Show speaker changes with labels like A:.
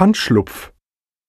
A: Pfandschlupf.